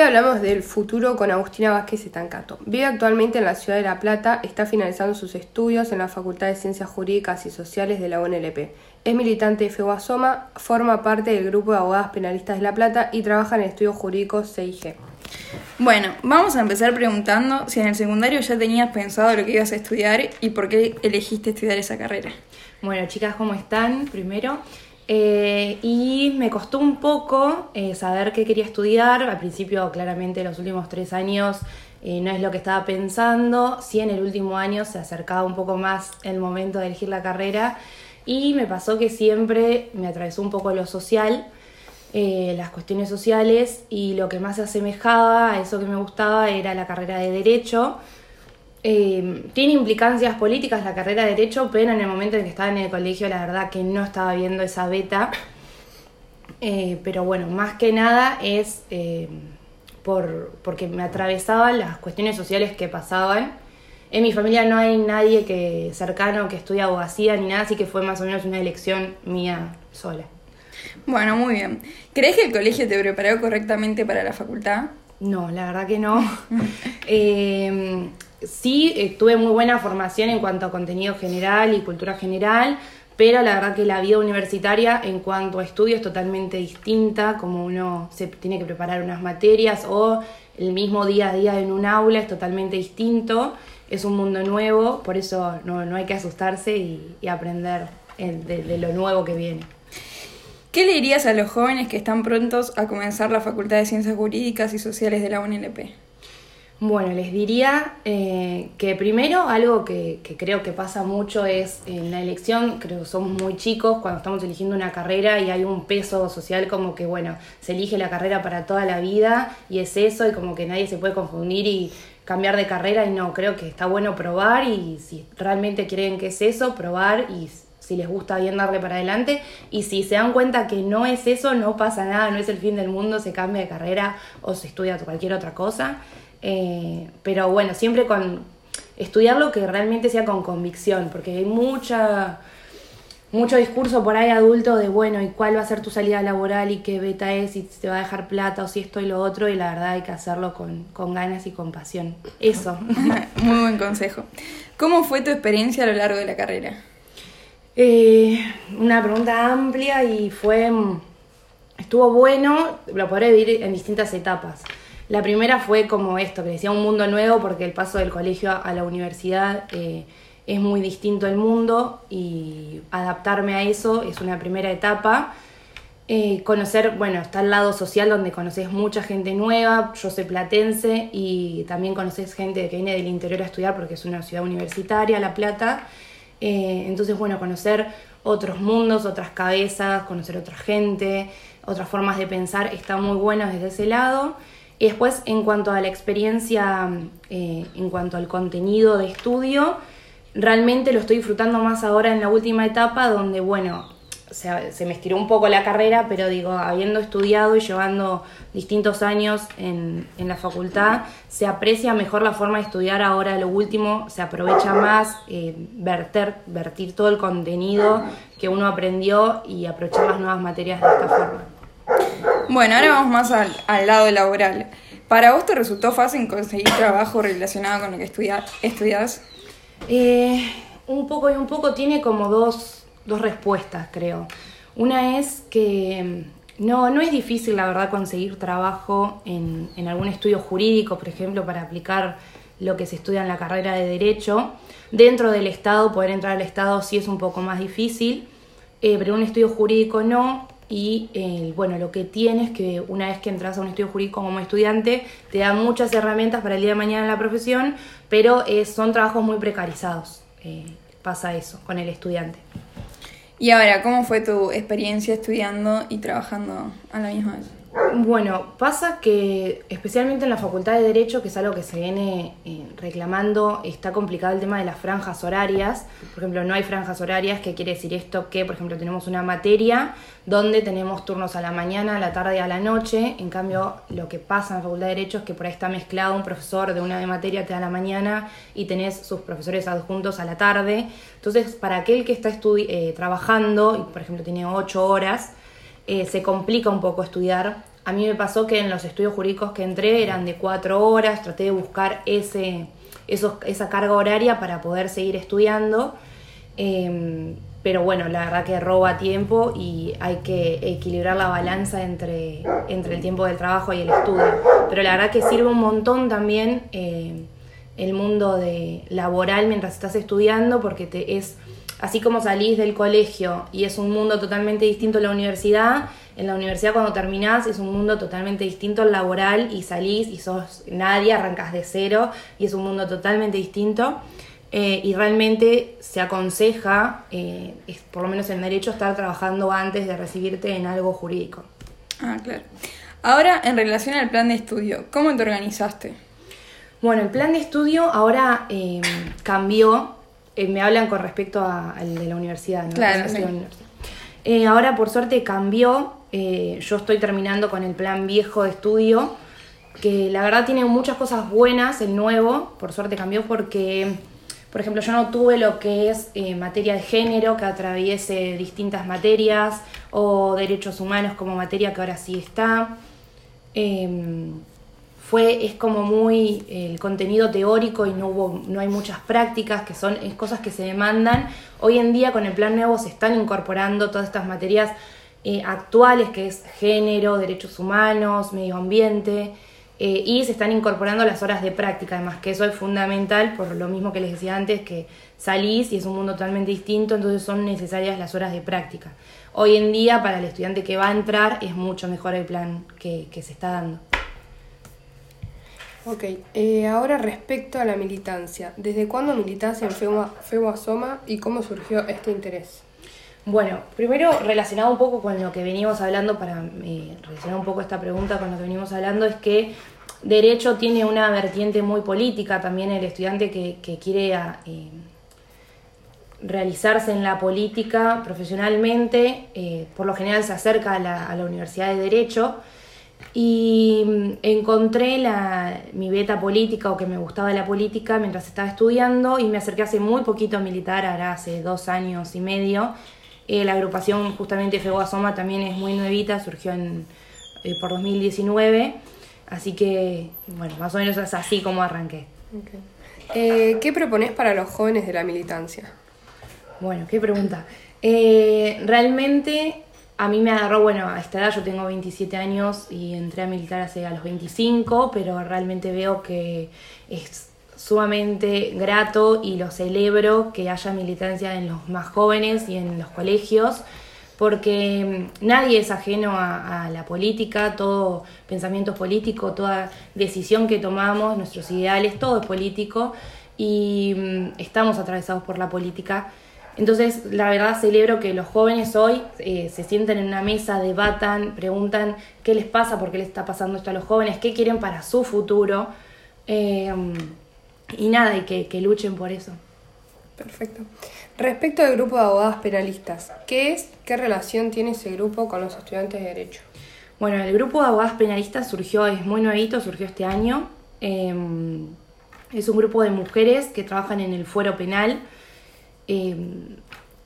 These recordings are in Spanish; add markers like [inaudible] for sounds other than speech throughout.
Hoy hablamos del futuro con Agustina Vázquez Etancato. Vive actualmente en la ciudad de La Plata, está finalizando sus estudios en la Facultad de Ciencias Jurídicas y Sociales de la UNLP. Es militante de FEUASOMA, forma parte del grupo de abogadas penalistas de La Plata y trabaja en estudios jurídicos CIG. Bueno, vamos a empezar preguntando si en el secundario ya tenías pensado lo que ibas a estudiar y por qué elegiste estudiar esa carrera. Bueno, chicas, ¿cómo están? Primero. Eh, y me costó un poco eh, saber qué quería estudiar. Al principio, claramente, los últimos tres años eh, no es lo que estaba pensando. Sí, en el último año se acercaba un poco más el momento de elegir la carrera. Y me pasó que siempre me atravesó un poco lo social, las cuestiones sociales, y lo que más se asemejaba a eso que me gustaba era la carrera de Derecho eh, tiene implicancias políticas la carrera de Derecho, pero en el momento en que estaba en el colegio, la verdad que no estaba viendo esa beta. Eh, pero bueno, más que nada es eh, por, porque me atravesaban las cuestiones sociales que pasaban. En mi familia no hay nadie que cercano que estudie abogacía ni nada, así que fue más o menos una elección mía sola. Bueno, muy bien. ¿Crees que el colegio te preparó correctamente para la facultad? No, la verdad que no. [laughs] sí eh, tuve muy buena formación en cuanto a contenido general y cultura general, pero la verdad que la vida universitaria en cuanto a estudio es totalmente distinta, como uno se tiene que preparar unas materias o el mismo día a día en un aula es totalmente distinto, es un mundo nuevo, por eso no, hay que asustarse y, aprender de, de lo nuevo que viene. ¿Qué le dirías a los jóvenes que están prontos a comenzar la Facultad de Ciencias Jurídicas y Sociales de la UNLP? Bueno, les diría eh, que primero algo que, creo que pasa mucho es en la elección, creo que somos muy chicos cuando estamos eligiendo una carrera y hay un peso social como que, bueno, se elige la carrera para toda la vida y es eso y como que nadie se puede confundir y cambiar de carrera y no, creo que está bueno probar y si realmente creen que es eso, probar y si les gusta bien darle para adelante y si se dan cuenta que no es eso, no pasa nada, no es el fin del mundo, se cambia de carrera o se estudia cualquier otra cosa. Eh, pero bueno, siempre con estudiar lo que realmente sea con convicción, porque hay mucha mucho discurso por ahí adulto de bueno, y cuál va a ser tu salida laboral y qué beta es, y si te va a dejar plata o si esto y lo otro, y la verdad hay que hacerlo con, con ganas y con pasión. Eso. [laughs] Muy buen consejo. ¿Cómo fue tu experiencia a lo largo de la carrera? Eh, una pregunta amplia y fue. Estuvo bueno, lo podré dividir en distintas etapas. La primera fue como esto, que decía un mundo nuevo porque el paso del colegio a la universidad eh, es muy distinto el mundo y adaptarme a eso es una primera etapa. Eh, conocer, bueno, está el lado social donde conoces mucha gente nueva, yo soy platense y también conoces gente que viene del interior a estudiar porque es una ciudad universitaria, La Plata. Eh, entonces, bueno, conocer otros mundos, otras cabezas, conocer otra gente, otras formas de pensar, está muy bueno desde ese lado. Y después, en cuanto a la experiencia, eh, en cuanto al contenido de estudio, realmente lo estoy disfrutando más ahora en la última etapa, donde, bueno, se, se me estiró un poco la carrera, pero digo, habiendo estudiado y llevando distintos años en, en, la facultad, se aprecia mejor la forma de estudiar ahora lo último, se aprovecha más eh, verter, vertir todo el contenido que uno aprendió y aprovechar las nuevas materias de esta forma. Bueno, ahora vamos más al, al, lado laboral. ¿Para vos te resultó fácil conseguir trabajo relacionado con lo que estudia, estudias? Eh, un poco y un poco tiene como dos, dos respuestas, creo. Una es que mm, no, no es difícil, la verdad, conseguir trabajo en, en algún estudio jurídico, por ejemplo, para aplicar lo que se estudia en la carrera de Derecho. Dentro del Estado, poder entrar al Estado sí es un poco más difícil, eh, pero un estudio jurídico no y eh, bueno, lo que tienes que una vez que entras a un estudio jurídico como estudiante, te dan muchas herramientas para el día de mañana en la profesión, pero eh, son trabajos muy precarizados. Eh, pasa eso con el estudiante. Y ahora, ¿cómo fue tu experiencia estudiando y trabajando a la misma vez? Bueno, pasa que especialmente en la Facultad de Derecho, que es algo que se viene eh, reclamando, está complicado el tema de las franjas horarias. Por ejemplo, no hay franjas horarias, ¿qué quiere decir esto? Que, por ejemplo, tenemos una materia donde tenemos turnos a la mañana, a la tarde y a la noche. En cambio, lo que pasa en la Facultad de Derecho es que por ahí está mezclado un profesor de una de materia te da la mañana y tenés sus profesores adjuntos a la tarde. Entonces, para aquel que está eh, trabajando y, por ejemplo, tiene ocho horas, eh, se complica un poco estudiar a mí me pasó que en los estudios jurídicos que entré eran de cuatro horas, traté de buscar ese, esos, esa carga horaria para poder seguir estudiando. Em, pero bueno, la verdad que roba tiempo y hay que equilibrar la balanza entre, entre el tiempo del trabajo y el estudio. Pero la verdad que sirve un montón también eh, el mundo de laboral mientras estás estudiando porque te es así como salís del colegio y es un mundo totalmente distinto a la universidad, en la universidad cuando terminás es un mundo totalmente distinto al laboral y salís y sos nadie, arrancas de cero y es un mundo totalmente distinto. Eh, y realmente se aconseja, eh, por lo menos en derecho, estar trabajando antes de recibirte en algo jurídico. Ah, claro. Ahora, en relación al plan de estudio, ¿cómo te organizaste? Bueno, el plan de estudio ahora eh, cambió. Me hablan con respecto al de la universidad, ¿no? Claro, ahora, por suerte, cambió. yo estoy terminando con el plan viejo de estudio, que la verdad tiene muchas cosas buenas, el nuevo. Por suerte cambió porque por ejemplo, yo no tuve lo que es eh, materia de género que atraviese distintas materias o derechos humanos como materia que ahora sí está. Fue, es como muy el contenido teórico y no, hubo, no hay muchas prácticas, que son cosas que se demandan. Hoy en día con el plan nuevo se están incorporando todas estas materias eh, actuales, que es género, derechos humanos, medio ambiente. Eh, y se están incorporando las horas de práctica, además que eso es fundamental por lo mismo que les decía antes, que salís y es un mundo totalmente distinto, entonces son necesarias las horas de práctica. Hoy en día para el estudiante que va a entrar es mucho mejor el plan que, se está dando. Ok, eh, ahora respecto a la militancia, ¿desde cuándo militas en FEUA Soma y cómo surgió este interés? Bueno, primero relacionado un poco con lo que venimos hablando, para eh, relacionar un poco esta pregunta con lo que venimos hablando, es que Derecho tiene una vertiente muy política, también el estudiante que, quiere eh, realizarse en la política profesionalmente, eh, por lo general se acerca a la, Universidad de Derecho y mm, encontré la, mi beta política o que me gustaba la política mientras estaba estudiando y me acerqué hace muy poquito a militar, ahora hace dos años y medio eh, la agrupación justamente FEGOA Soma también es muy nuevita, surgió en, eh, por 2019, así que, bueno, más o menos es así como arranqué. Eh, ¿Qué propones para los jóvenes de la militancia? Bueno, qué pregunta. realmente a mí me agarró, bueno, a esta edad yo tengo 27 años y entré a militar hace a los 25, pero realmente veo que es sumamente grato y lo celebro que haya militancia en los más jóvenes y en los colegios, porque mm, nadie es ajeno a, la política, todo pensamiento político, toda decisión que tomamos, nuestros ideales, todo es político y mm, estamos atravesados por la política. Entonces, la verdad celebro que los jóvenes hoy eh, se sienten en una mesa, debatan, preguntan qué les pasa, por qué les está pasando esto a los jóvenes, qué quieren para su futuro. Eh, y nada, y que, luchen por eso. Perfecto. Respecto al grupo de abogadas penalistas, ¿qué es, qué relación tiene ese grupo con los estudiantes de Derecho? Bueno, el grupo de abogadas penalistas surgió, es muy nuevito, surgió este año. Em, es un grupo de mujeres que trabajan en el fuero penal, em,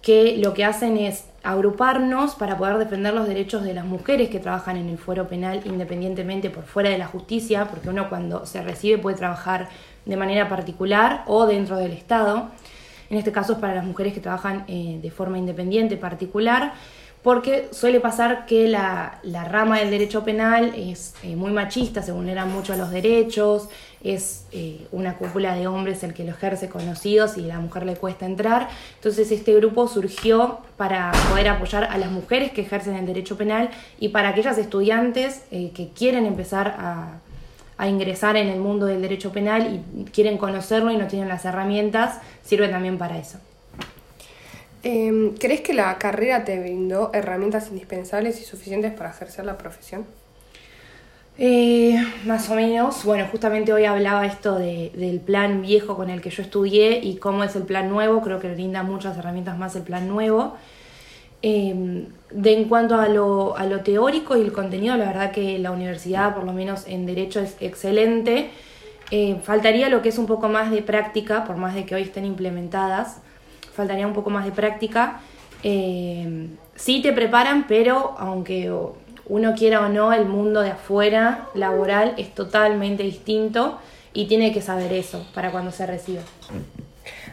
que lo que hacen es agruparnos para poder defender los derechos de las mujeres que trabajan en el fuero penal independientemente por fuera de la justicia, porque uno cuando se recibe puede trabajar de manera particular o dentro del Estado. En este caso es para las mujeres que trabajan eh, de forma independiente particular, porque suele pasar que la, rama del derecho penal es eh, muy machista, se vulneran mucho los derechos, es eh, una cúpula de hombres el que lo ejerce conocidos y la mujer le cuesta entrar. Entonces este grupo surgió para poder apoyar a las mujeres que ejercen el derecho penal y para aquellas estudiantes que quieren empezar a a ingresar en el mundo del derecho penal y quieren conocerlo y no tienen las herramientas, sirve también para eso. Em, ¿Crees que la carrera te brindó herramientas indispensables y suficientes para ejercer la profesión? Eh, más o menos. Bueno, justamente hoy hablaba esto del plan viejo con el que yo estudié y cómo es el plan nuevo. Creo que brinda muchas herramientas más el plan nuevo. Em, de en cuanto a lo, a lo teórico y el contenido, la verdad que la universidad, por lo menos en Derecho, es excelente. Eh, faltaría lo que es un poco más de práctica, por más de que hoy estén implementadas, faltaría un poco más de práctica. Eh, sí te preparan, pero aunque uno quiera o no, el mundo de afuera laboral es totalmente distinto y tiene que saber eso para cuando se reciba.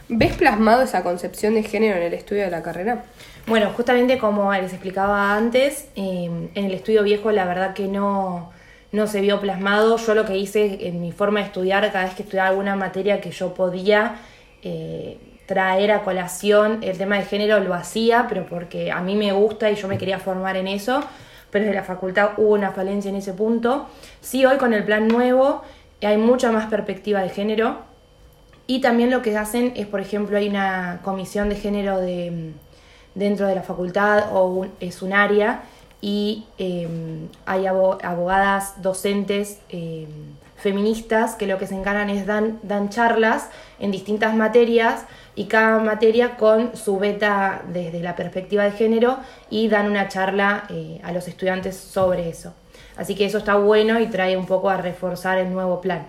¿Ves plasmado esa concepción de género en el estudio de la carrera? Bueno, justamente como les explicaba antes, eh, en el estudio viejo la verdad que no, no se vio plasmado. Yo lo que hice en mi forma de estudiar, cada vez que estudiaba alguna materia que yo podía eh, traer a colación el tema de género, lo hacía, pero porque a mí me gusta y yo me quería formar en eso, pero desde la facultad hubo una falencia en ese punto. Sí, hoy con el plan nuevo hay mucha más perspectiva de género y también lo que hacen es, por ejemplo, hay una comisión de género de, dentro de la facultad o es un área y em, hay abogadas, docentes em, feministas que lo que se encargan es dan, dan charlas en distintas materias y cada materia con su beta desde la perspectiva de género y dan una charla eh, a los estudiantes sobre eso. Así que eso está bueno y trae un poco a reforzar el nuevo plan.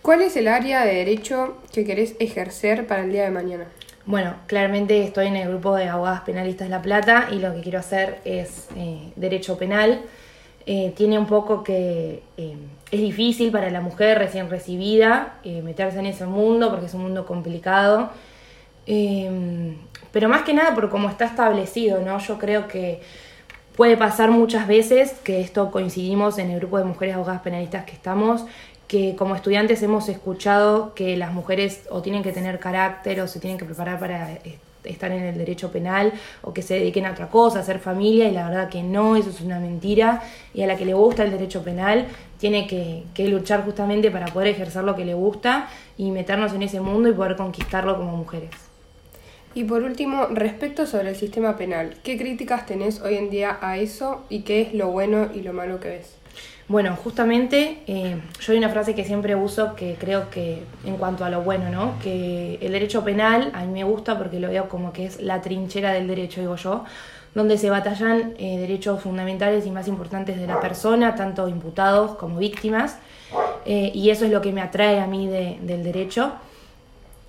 ¿Cuál es el área de derecho que querés ejercer para el día de mañana? Bueno, claramente estoy en el grupo de abogadas penalistas La Plata y lo que quiero hacer es eh, derecho penal. Eh, tiene un poco que es difícil para la mujer recién recibida meterse en ese mundo porque es un mundo complicado. pero más que nada por cómo está establecido, ¿no? Yo creo que puede pasar muchas veces que esto coincidimos en el grupo de mujeres abogadas penalistas que estamos, que como estudiantes hemos escuchado que las mujeres o tienen que tener carácter o se tienen que preparar para eh, estar en el derecho penal o que se dediquen a otra cosa, a hacer familia y la verdad que no, eso es una mentira y a la que le gusta el derecho penal tiene que, que luchar justamente para poder ejercer lo que le gusta y meternos en ese mundo y poder conquistarlo como mujeres. Y por último, respecto sobre el sistema penal, ¿qué críticas tenés hoy en día a eso y qué es lo bueno y lo malo que ves? Bueno, justamente eh, yo hay una frase que siempre uso que creo que en cuanto a lo bueno, ¿no? Que el derecho penal a mí me gusta porque lo veo como que es la trinchera del derecho, digo yo, donde se batallan eh, derechos fundamentales y más importantes de la persona, tanto imputados como víctimas, eh, y eso es lo que me atrae a mí del derecho.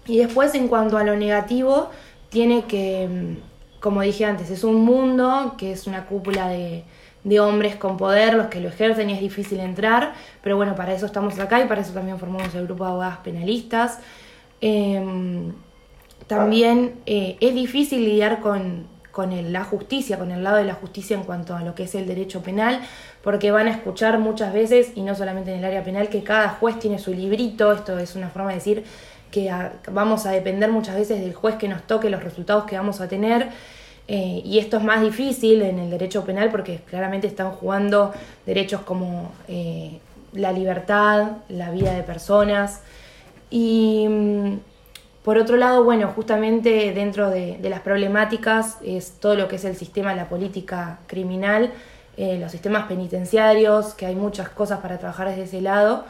Y después en cuanto a lo negativo, tiene que, mm, como dije antes, es un mundo que es una cúpula de de hombres con poder, los que lo ejercen y es difícil entrar, pero bueno, para eso estamos acá y para eso también formamos el grupo de abogadas penalistas. Em, también eh, es difícil lidiar con, con la justicia, con el lado de la justicia en cuanto a lo que es el derecho penal, porque van a escuchar muchas veces, y no solamente en el área penal, que cada juez tiene su librito, esto es una forma de decir que vamos a depender muchas veces del juez que nos toque los resultados que vamos a tener. Eh, y esto es más difícil en el derecho penal porque claramente están jugando derechos como eh, la libertad, la vida de personas. Y mm, por otro lado, bueno, justamente dentro de, las problemáticas es todo lo que es el sistema, la política criminal, eh, los sistemas penitenciarios, que hay muchas cosas para trabajar desde ese lado.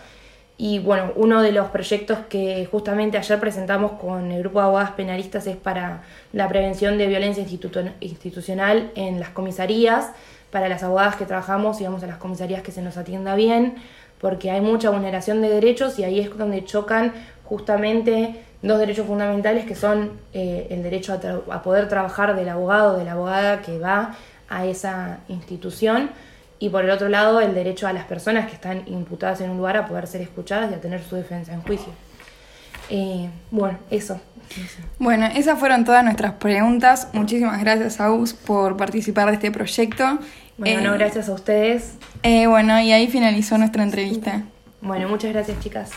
Y bueno, uno de los proyectos que justamente ayer presentamos con el grupo de abogadas penalistas es para la prevención de violencia institucional en las comisarías, para las abogadas que trabajamos y vamos a las comisarías que se nos atienda bien, porque hay mucha vulneración de derechos y ahí es donde chocan justamente dos derechos fundamentales que son eh, el derecho a, a poder trabajar del abogado o de la abogada que va a esa institución y por el otro lado el derecho a las personas que están imputadas en un lugar a poder ser escuchadas y a tener su defensa en juicio. Eh, bueno, eso. Bueno, esas fueron todas nuestras preguntas. Muchísimas gracias, Agus, por participar de este proyecto. Bueno, eh, gracias a ustedes. Eh, bueno, y ahí finalizó nuestra entrevista. Bueno, muchas gracias, chicas.